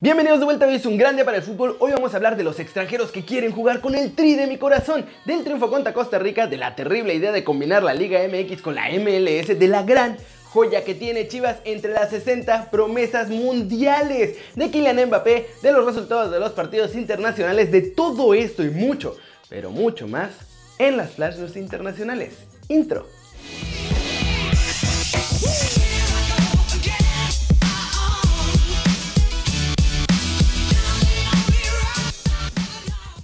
Bienvenidos de vuelta, hoy es un gran día para el fútbol. Hoy vamos a hablar de los extranjeros que quieren jugar con el tri de mi corazón, del triunfo contra Costa Rica, de la terrible idea de combinar la Liga MX con la MLS, de la gran joya que tiene Chivas entre las 60 promesas mundiales, de Kylian Mbappé, de los resultados de los partidos internacionales, de todo esto y mucho, pero mucho más en las Flash internacionales. Intro.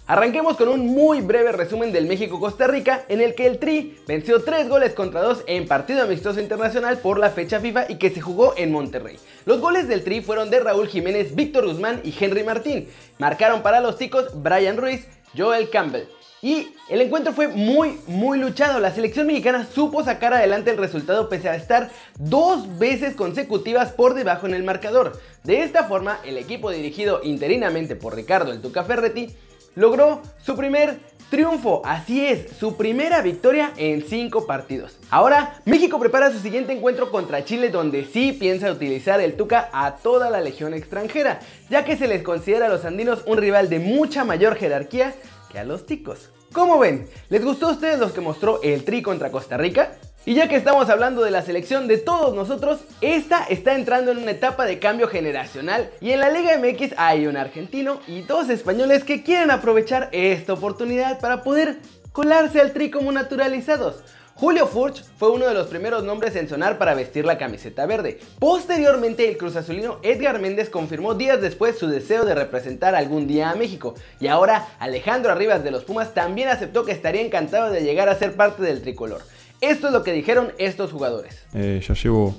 Arranquemos con un muy breve resumen del México-Costa Rica, en el que el Tri venció 3 goles contra 2 en partido amistoso internacional por la fecha FIFA y que se jugó en Monterrey. Los goles del Tri fueron de Raúl Jiménez, Víctor Guzmán y Henry Martín. Marcaron para los ticos Brian Ruiz, Joel Campbell. Y el encuentro fue muy, muy luchado. La selección mexicana supo sacar adelante el resultado pese a estar dos veces consecutivas por debajo en el marcador. De esta forma, el equipo dirigido interinamente por Ricardo El Tuca Ferretti logró su primer triunfo, así es, su primera victoria en 5 partidos. Ahora, México prepara su siguiente encuentro contra Chile donde sí piensa utilizar el Tuca a toda la legión extranjera, ya que se les considera a los andinos un rival de mucha mayor jerarquía que a los ticos. ¿Cómo ven? ¿Les gustó a ustedes los que mostró el Tri contra Costa Rica? Y ya que estamos hablando de la selección de todos nosotros, esta está entrando en una etapa de cambio generacional y en la Liga MX hay un argentino y dos españoles que quieren aprovechar esta oportunidad para poder colarse al tri como naturalizados. Julio Furch fue uno de los primeros nombres en sonar para vestir la camiseta verde. Posteriormente, el cruz azulino Edgar Méndez confirmó días después su deseo de representar algún día a México. Y ahora, Alejandro Arribas de los Pumas también aceptó que estaría encantado de llegar a ser parte del tricolor. Esto es lo que dijeron estos jugadores. Eh, ya llevo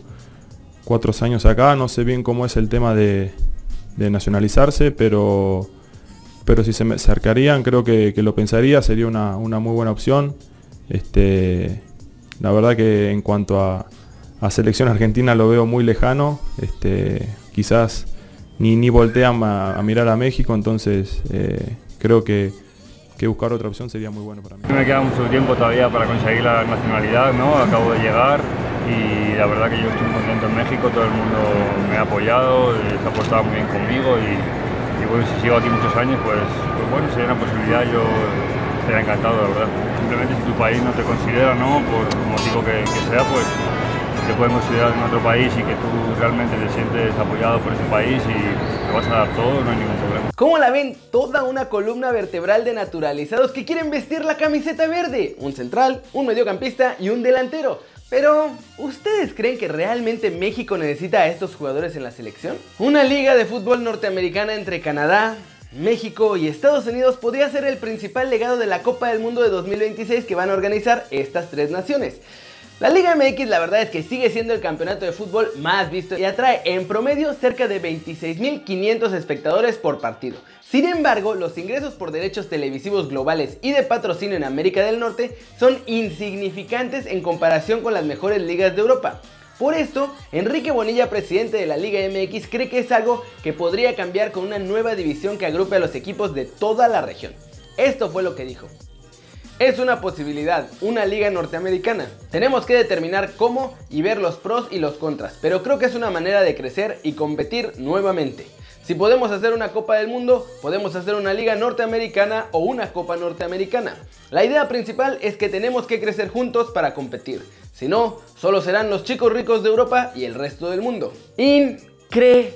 cuatro años acá, no sé bien cómo es el tema de, nacionalizarse, pero, pero si se me acercarían creo que, lo pensaría, sería una, muy buena opción. Este, la verdad que en cuanto a, selección argentina lo veo muy lejano, este, quizás ni, ni voltean a, mirar a México, entonces eh, creo que que buscar otra opción sería muy bueno para mí. Me queda mucho tiempo todavía para conseguir la nacionalidad, ¿no? Acabo de llegar y la verdad que yo estoy contento en México, todo el mundo me ha apoyado, se ha portado muy bien conmigo y, bueno, si sigo aquí muchos años, pues, pues, bueno, sería una posibilidad, yo estaría encantado, la verdad. Simplemente si tu país no te considera, ¿no? Por el motivo que, que sea, pues te pueden considerar en otro país y que tú realmente te sientes apoyado por ese país y te vas a dar todo, no hay ningún problema. ¿Cómo la ven? Toda una columna vertebral de naturalizados que quieren vestir la camiseta verde. Un central, un mediocampista y un delantero. Pero, ¿ustedes creen que realmente México necesita a estos jugadores en la selección? Una liga de fútbol norteamericana entre Canadá, México y Estados Unidos podría ser el principal legado de la Copa del Mundo de 2026 que van a organizar estas tres naciones. La Liga MX la verdad es que sigue siendo el campeonato de fútbol más visto y atrae en promedio cerca de 26.500 espectadores por partido. Sin embargo, los ingresos por derechos televisivos globales y de patrocinio en América del Norte son insignificantes en comparación con las mejores ligas de Europa. Por esto, Enrique Bonilla, presidente de la Liga MX, cree que es algo que podría cambiar con una nueva división que agrupe a los equipos de toda la región. Esto fue lo que dijo. Es una posibilidad, una liga norteamericana. Tenemos que determinar cómo y ver los pros y los contras, pero creo que es una manera de crecer y competir nuevamente. Si podemos hacer una Copa del Mundo, podemos hacer una liga norteamericana o una Copa norteamericana. La idea principal es que tenemos que crecer juntos para competir. Si no, solo serán los chicos ricos de Europa y el resto del mundo. Increíble.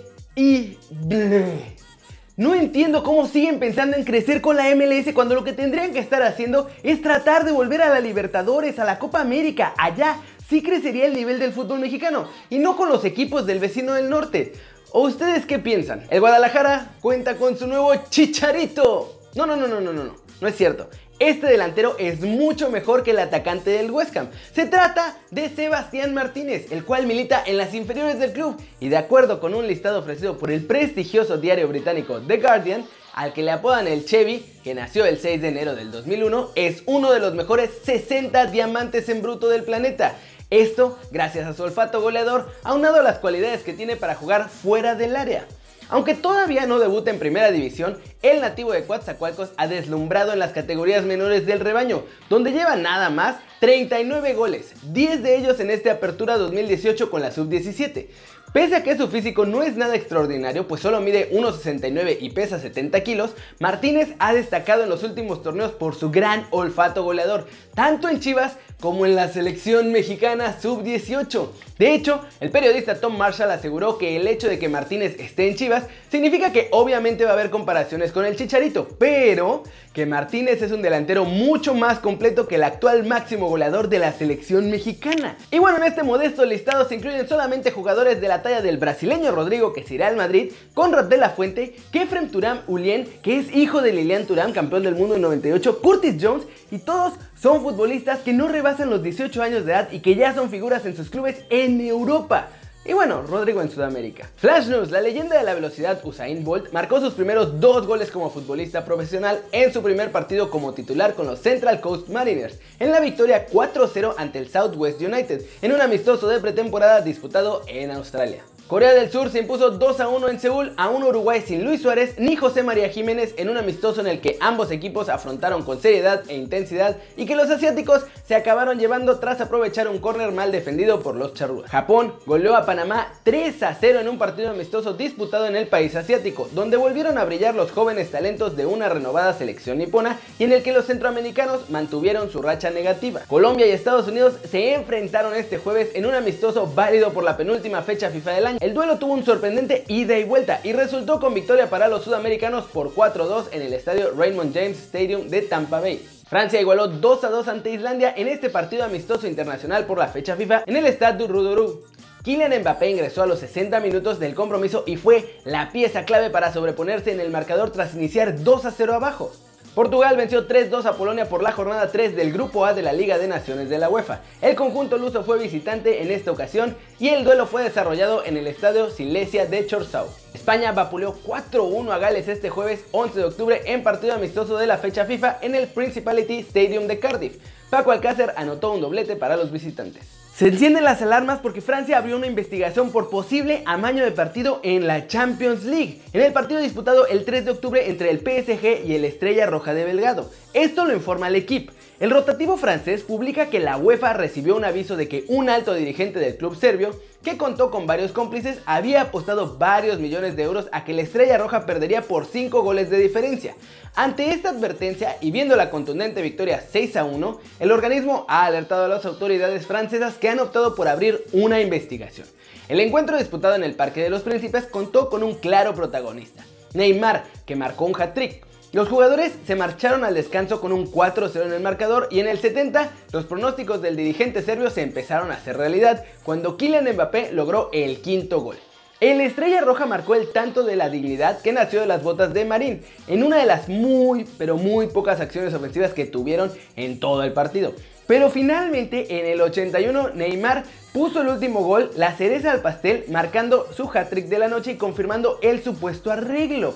No entiendo cómo siguen pensando en crecer con la MLS cuando lo que tendrían que estar haciendo es tratar de volver a la Libertadores, a la Copa América. Allá sí crecería el nivel del fútbol mexicano y no con los equipos del vecino del norte. ¿O ustedes qué piensan? El Guadalajara cuenta con su nuevo chicharito. No, no, no, no, no, no, no. No es cierto. Este delantero es mucho mejor que el atacante del West Ham. Se trata de Sebastián Martínez, el cual milita en las inferiores del club y de acuerdo con un listado ofrecido por el prestigioso diario británico The Guardian, al que le apodan el Chevy, que nació el 6 de enero del 2001, es uno de los mejores 60 diamantes en bruto del planeta. Esto gracias a su olfato goleador, aunado a las cualidades que tiene para jugar fuera del área. Aunque todavía no debuta en primera división, el nativo de Coatzacoalcos ha deslumbrado en las categorías menores del rebaño, donde lleva nada más 39 goles, 10 de ellos en esta apertura 2018 con la sub-17. Pese a que su físico no es nada extraordinario, pues solo mide 1,69 y pesa 70 kilos, Martínez ha destacado en los últimos torneos por su gran olfato goleador, tanto en Chivas como en la selección mexicana sub-18. De hecho, el periodista Tom Marshall aseguró que el hecho de que Martínez esté en Chivas significa que obviamente va a haber comparaciones con el Chicharito, pero que Martínez es un delantero mucho más completo que el actual máximo goleador de la selección mexicana. Y bueno, en este modesto listado se incluyen solamente jugadores de la talla del brasileño Rodrigo que se irá al Madrid, Conrad de la Fuente, Kefrem Turam Ulien, que es hijo de Lilian Turam, campeón del mundo en 98, Curtis Jones y todos son futbolistas que no rebasan los 18 años de edad y que ya son figuras en sus clubes en Europa. Y bueno, Rodrigo en Sudamérica. Flash News, la leyenda de la velocidad Usain Bolt marcó sus primeros dos goles como futbolista profesional en su primer partido como titular con los Central Coast Mariners, en la victoria 4-0 ante el Southwest United, en un amistoso de pretemporada disputado en Australia. Corea del Sur se impuso 2 a 1 en Seúl a un Uruguay sin Luis Suárez ni José María Jiménez en un amistoso en el que ambos equipos afrontaron con seriedad e intensidad y que los asiáticos se acabaron llevando tras aprovechar un córner mal defendido por los charrúas. Japón goleó a Panamá 3 a 0 en un partido amistoso disputado en el país asiático, donde volvieron a brillar los jóvenes talentos de una renovada selección nipona y en el que los centroamericanos mantuvieron su racha negativa. Colombia y Estados Unidos se enfrentaron este jueves en un amistoso válido por la penúltima fecha FIFA del año el duelo tuvo un sorprendente ida y vuelta y resultó con victoria para los sudamericanos por 4-2 en el estadio Raymond James Stadium de Tampa Bay. Francia igualó 2 2 ante Islandia en este partido amistoso internacional por la fecha FIFA en el Stade du. Kylian Mbappé ingresó a los 60 minutos del compromiso y fue la pieza clave para sobreponerse en el marcador tras iniciar 2 0 abajo. Portugal venció 3-2 a Polonia por la jornada 3 del Grupo A de la Liga de Naciones de la UEFA. El conjunto luso fue visitante en esta ocasión y el duelo fue desarrollado en el estadio Silesia de Chorzów. España vapuleó 4-1 a Gales este jueves 11 de octubre en partido amistoso de la fecha FIFA en el Principality Stadium de Cardiff. Paco Alcácer anotó un doblete para los visitantes. Se encienden las alarmas porque Francia abrió una investigación por posible amaño de partido en la Champions League, en el partido disputado el 3 de octubre entre el PSG y el Estrella Roja de Belgado. Esto lo informa el equipo. El rotativo francés publica que la UEFA recibió un aviso de que un alto dirigente del club serbio, que contó con varios cómplices, había apostado varios millones de euros a que la Estrella Roja perdería por 5 goles de diferencia. Ante esta advertencia y viendo la contundente victoria 6 a 1, el organismo ha alertado a las autoridades francesas que han optado por abrir una investigación. El encuentro disputado en el Parque de los Príncipes contó con un claro protagonista, Neymar, que marcó un hat-trick, los jugadores se marcharon al descanso con un 4-0 en el marcador y en el 70 los pronósticos del dirigente serbio se empezaron a hacer realidad cuando Kylian Mbappé logró el quinto gol. El Estrella Roja marcó el tanto de la dignidad que nació de las botas de Marín, en una de las muy, pero muy pocas acciones ofensivas que tuvieron en todo el partido. Pero finalmente en el 81 Neymar puso el último gol, la cereza al pastel, marcando su hat-trick de la noche y confirmando el supuesto arreglo.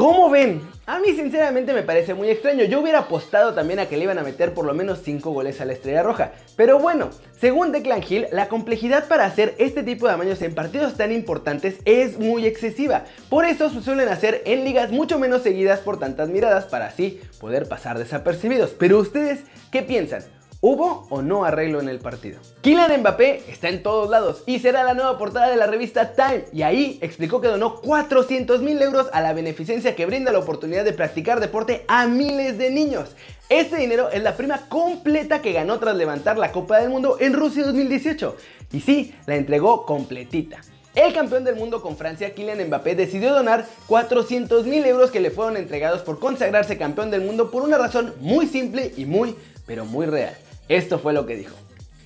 ¿Cómo ven? A mí sinceramente me parece muy extraño. Yo hubiera apostado también a que le iban a meter por lo menos 5 goles a la Estrella Roja. Pero bueno, según Declan Hill, la complejidad para hacer este tipo de amaños en partidos tan importantes es muy excesiva. Por eso se suelen hacer en ligas mucho menos seguidas por tantas miradas para así poder pasar desapercibidos. Pero ustedes, ¿qué piensan? ¿Hubo o no arreglo en el partido? Kylian Mbappé está en todos lados y será la nueva portada de la revista Time y ahí explicó que donó 400 mil euros a la beneficencia que brinda la oportunidad de practicar deporte a miles de niños. Este dinero es la prima completa que ganó tras levantar la Copa del Mundo en Rusia 2018 y sí, la entregó completita. El campeón del mundo con Francia, Kylian Mbappé, decidió donar 400 mil euros que le fueron entregados por consagrarse campeón del mundo por una razón muy simple y muy, pero muy real. Esto fue lo que dijo.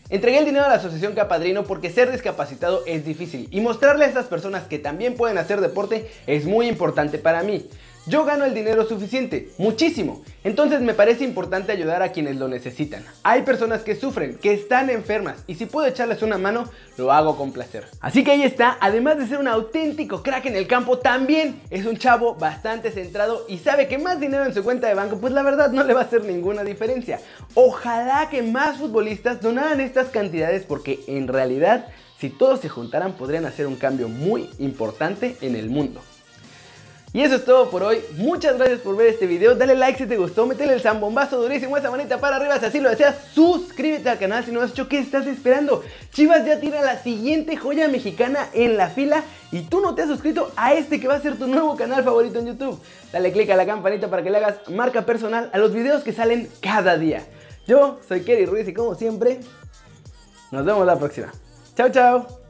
Entregué el dinero a la asociación Capadrino porque ser discapacitado es difícil y mostrarle a estas personas que también pueden hacer deporte es muy importante para mí. Yo gano el dinero suficiente, muchísimo. Entonces me parece importante ayudar a quienes lo necesitan. Hay personas que sufren, que están enfermas y si puedo echarles una mano, lo hago con placer. Así que ahí está, además de ser un auténtico crack en el campo, también es un chavo bastante centrado y sabe que más dinero en su cuenta de banco, pues la verdad no le va a hacer ninguna diferencia. Ojalá que más futbolistas donaran estas cantidades porque en realidad si todos se juntaran podrían hacer un cambio muy importante en el mundo. Y eso es todo por hoy. Muchas gracias por ver este video. Dale like si te gustó. Métele el zambombazo durísimo, esa manita para arriba si así lo deseas. Suscríbete al canal si no has hecho. ¿Qué estás esperando? Chivas ya tiene la siguiente joya mexicana en la fila. Y tú no te has suscrito a este que va a ser tu nuevo canal favorito en YouTube. Dale click a la campanita para que le hagas marca personal a los videos que salen cada día. Yo soy Kerry Ruiz y como siempre, nos vemos la próxima. Chao, chao.